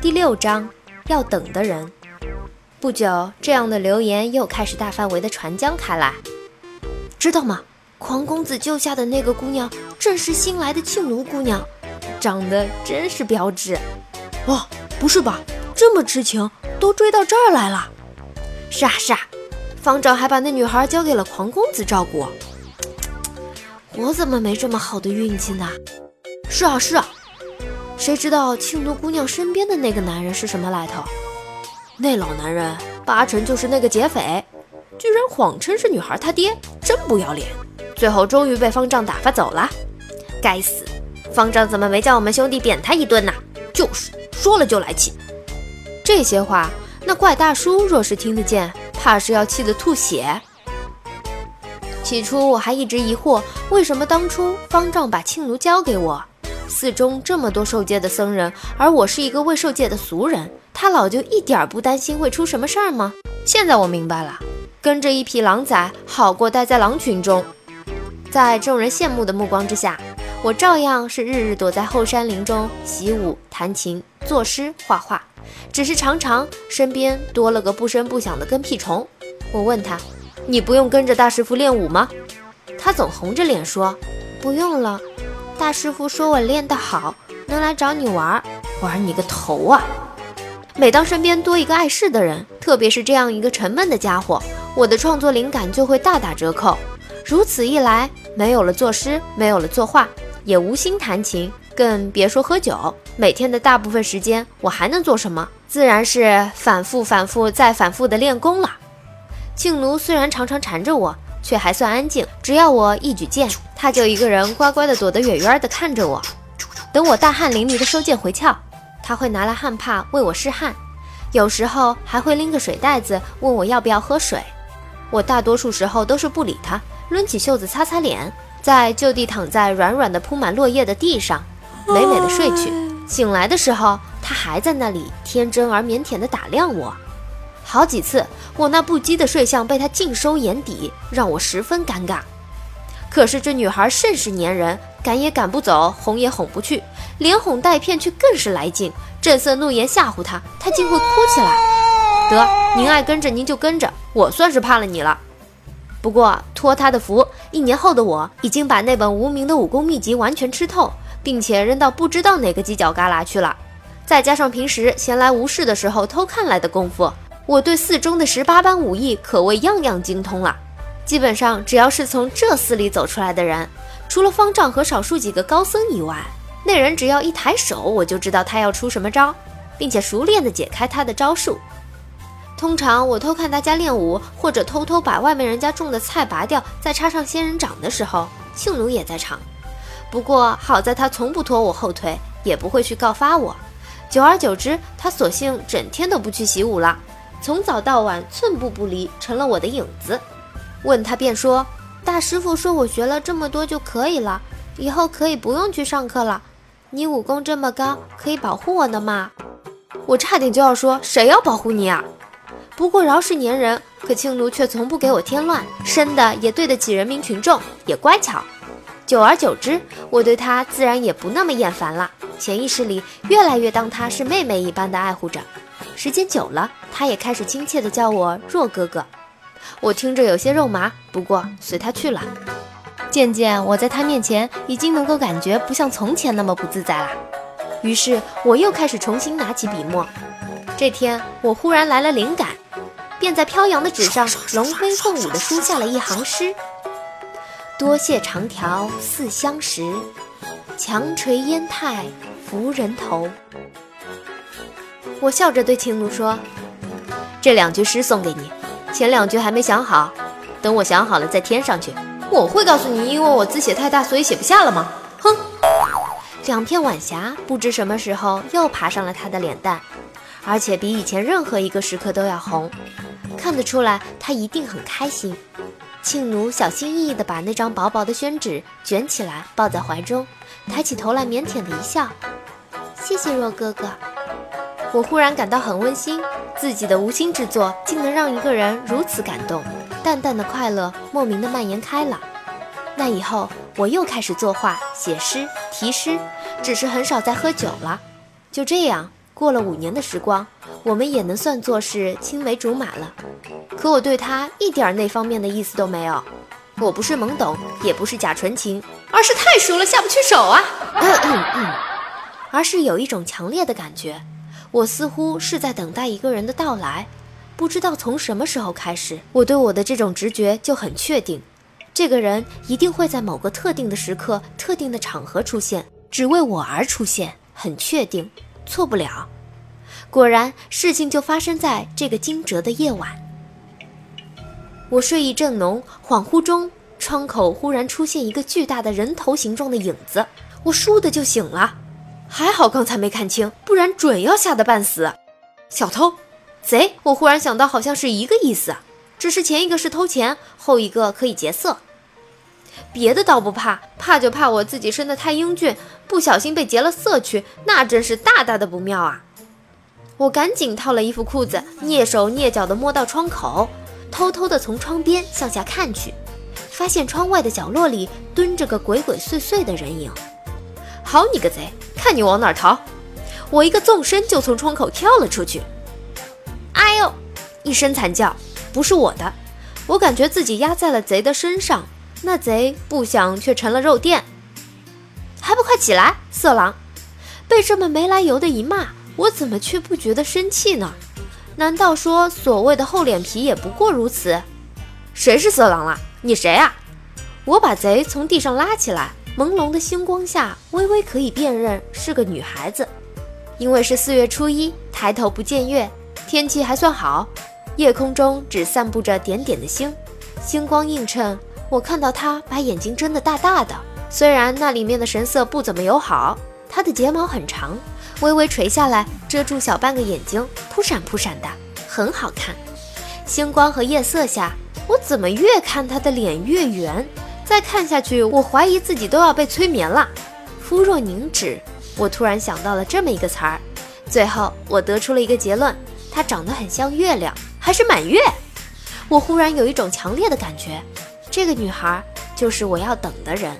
第六章，要等的人。不久，这样的流言又开始大范围的传将开来。知道吗？狂公子救下的那个姑娘，正是新来的庆奴姑娘，长得真是标致。哇，不是吧？这么痴情，都追到这儿来了？是啊是啊，方丈还把那女孩交给了狂公子照顾。我怎么没这么好的运气呢？是啊是啊，谁知道庆奴姑娘身边的那个男人是什么来头？那老男人八成就是那个劫匪，居然谎称是女孩他爹，真不要脸！最后终于被方丈打发走了。该死，方丈怎么没叫我们兄弟扁他一顿呢？就是说了就来气。这些话，那怪大叔若是听得见，怕是要气得吐血。起初我还一直疑惑，为什么当初方丈把庆奴交给我？寺中这么多受戒的僧人，而我是一个未受戒的俗人，他老就一点不担心会出什么事儿吗？现在我明白了，跟着一匹狼崽好过待在狼群中。在众人羡慕的目光之下，我照样是日日躲在后山林中习武、弹琴、作诗、画画，只是常常身边多了个不声不响的跟屁虫。我问他。你不用跟着大师傅练武吗？他总红着脸说：“不用了，大师傅说我练得好，能来找你玩儿。玩你个头啊！每当身边多一个碍事的人，特别是这样一个沉闷的家伙，我的创作灵感就会大打折扣。如此一来，没有了作诗，没有了作画，也无心弹琴，更别说喝酒。每天的大部分时间，我还能做什么？自然是反复、反复再反复的练功了。”庆奴虽然常常缠着我，却还算安静。只要我一举剑，他就一个人乖乖的躲得远远的看着我。等我大汗淋漓的收剑回鞘，他会拿来汗帕为我拭汗，有时候还会拎个水袋子问我要不要喝水。我大多数时候都是不理他，抡起袖子擦擦脸，再就地躺在软软的铺满落叶的地上，美美的睡去。醒来的时候，他还在那里天真而腼腆地打量我。好几次，我那不羁的睡相被他尽收眼底，让我十分尴尬。可是这女孩甚是粘人，赶也赶不走，哄也哄不去，连哄带骗却更是来劲，正色怒言吓唬她，她竟会哭起来。得，您爱跟着您就跟着，我算是怕了你了。不过托他的福，一年后的我已经把那本无名的武功秘籍完全吃透，并且扔到不知道哪个犄角旮旯去了。再加上平时闲来无事的时候偷看来的功夫。我对寺中的十八般武艺可谓样样精通了，基本上只要是从这寺里走出来的人，除了方丈和少数几个高僧以外，那人只要一抬手，我就知道他要出什么招，并且熟练的解开他的招数。通常我偷看大家练武，或者偷偷把外面人家种的菜拔掉，再插上仙人掌的时候，庆奴也在场。不过好在他从不拖我后腿，也不会去告发我。久而久之，他索性整天都不去习武了。从早到晚寸步不离，成了我的影子。问他便说：“大师傅说我学了这么多就可以了，以后可以不用去上课了。你武功这么高，可以保护我的吗？”我差点就要说：“谁要保护你啊？”不过饶是粘人，可青奴却从不给我添乱，生的也对得起人民群众，也乖巧。久而久之，我对他自然也不那么厌烦了，潜意识里越来越当他是妹妹一般的爱护着。时间久了，他也开始亲切地叫我若哥哥。我听着有些肉麻，不过随他去了。渐渐，我在他面前已经能够感觉不像从前那么不自在了。于是，我又开始重新拿起笔墨。这天，我忽然来了灵感，便在飘扬的纸上龙飞凤舞地书下了一行诗：“多谢长条似相识，强垂烟态拂人头。”我笑着对青奴说：“这两句诗送给你，前两句还没想好，等我想好了再添上去。我会告诉你，因为我字写太大，所以写不下了吗？”哼！两片晚霞不知什么时候又爬上了他的脸蛋，而且比以前任何一个时刻都要红，看得出来他一定很开心。庆奴小心翼翼地把那张薄薄的宣纸卷起来抱在怀中，抬起头来腼腆地一笑：“谢谢若哥哥。”我忽然感到很温馨，自己的无心之作竟能让一个人如此感动，淡淡的快乐莫名的蔓延开了。那以后，我又开始作画、写诗、题诗，只是很少再喝酒了。就这样过了五年的时光，我们也能算作是青梅竹马了。可我对他一点那方面的意思都没有。我不是懵懂，也不是假纯情，而是太熟了下不去手啊。嗯嗯嗯，而是有一种强烈的感觉，我似乎是在等待一个人的到来。不知道从什么时候开始，我对我的这种直觉就很确定，这个人一定会在某个特定的时刻、特定的场合出现，只为我而出现，很确定，错不了。果然，事情就发生在这个惊蛰的夜晚。我睡意正浓，恍惚中，窗口忽然出现一个巨大的人头形状的影子，我倏地就醒了。还好刚才没看清，不然准要吓得半死。小偷、贼，我忽然想到，好像是一个意思，只是前一个是偷钱，后一个可以劫色。别的倒不怕，怕就怕我自己生得太英俊，不小心被劫了色去，那真是大大的不妙啊！我赶紧套了衣服裤子，蹑手蹑脚地摸到窗口。偷偷地从窗边向下看去，发现窗外的角落里蹲着个鬼鬼祟祟的人影。好你个贼，看你往哪逃！我一个纵身就从窗口跳了出去。哎呦！一声惨叫，不是我的，我感觉自己压在了贼的身上，那贼不想却成了肉垫。还不快起来，色狼！被这么没来由的一骂，我怎么却不觉得生气呢？难道说所谓的厚脸皮也不过如此？谁是色狼了？你谁啊？我把贼从地上拉起来，朦胧的星光下，微微可以辨认是个女孩子。因为是四月初一，抬头不见月，天气还算好，夜空中只散布着点点的星，星光映衬，我看到她把眼睛睁得大大的，虽然那里面的神色不怎么友好。她的睫毛很长。微微垂下来，遮住小半个眼睛，扑闪扑闪的，很好看。星光和夜色下，我怎么越看她的脸越圆？再看下去，我怀疑自己都要被催眠了。肤若凝脂，我突然想到了这么一个词儿。最后，我得出了一个结论：她长得很像月亮，还是满月。我忽然有一种强烈的感觉，这个女孩就是我要等的人。